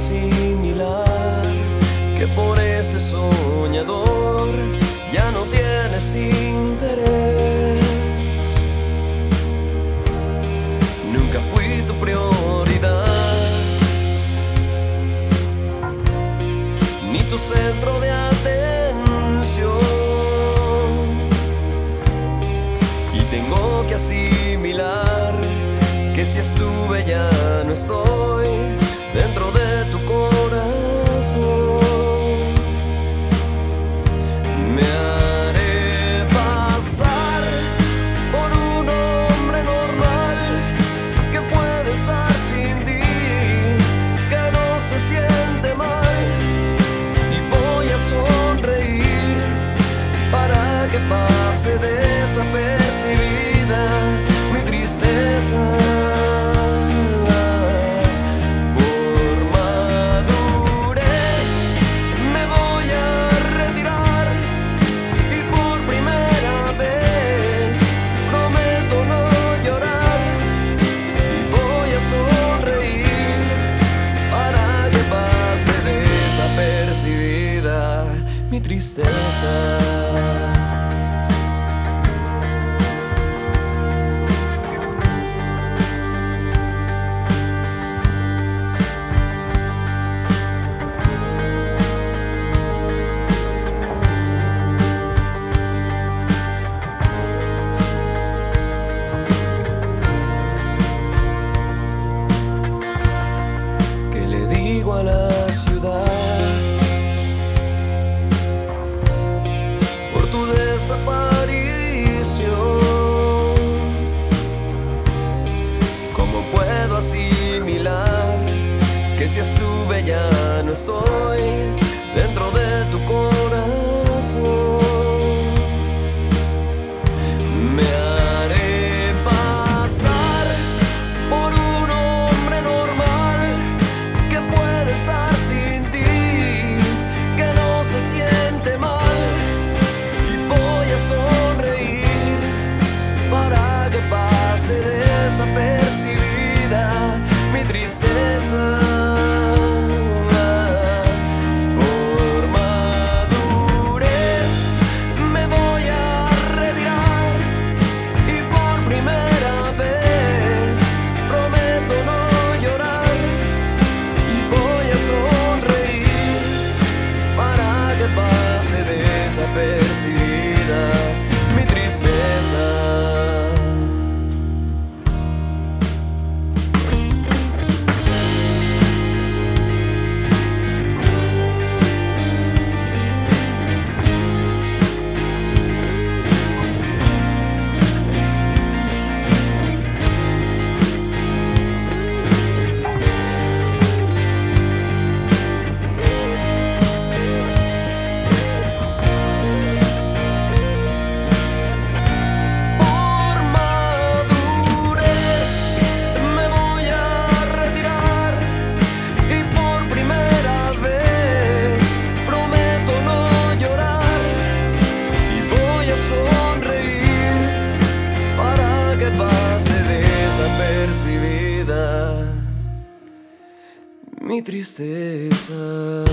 asimilar que por este soñador ya no tienes interés. Nunca fui tu prioridad, ni tu centro de atención. Y tengo que asimilar que si estuve ya no estoy Desapercibida mi tristeza. Por madurez me voy a retirar. Y por primera vez prometo no llorar. Y voy a sonreír para que pase desapercibida mi tristeza. desaparición. ¿Cómo puedo asimilar que si estuve ya no estoy dentro de tu corazón? desapercibida. tristeza.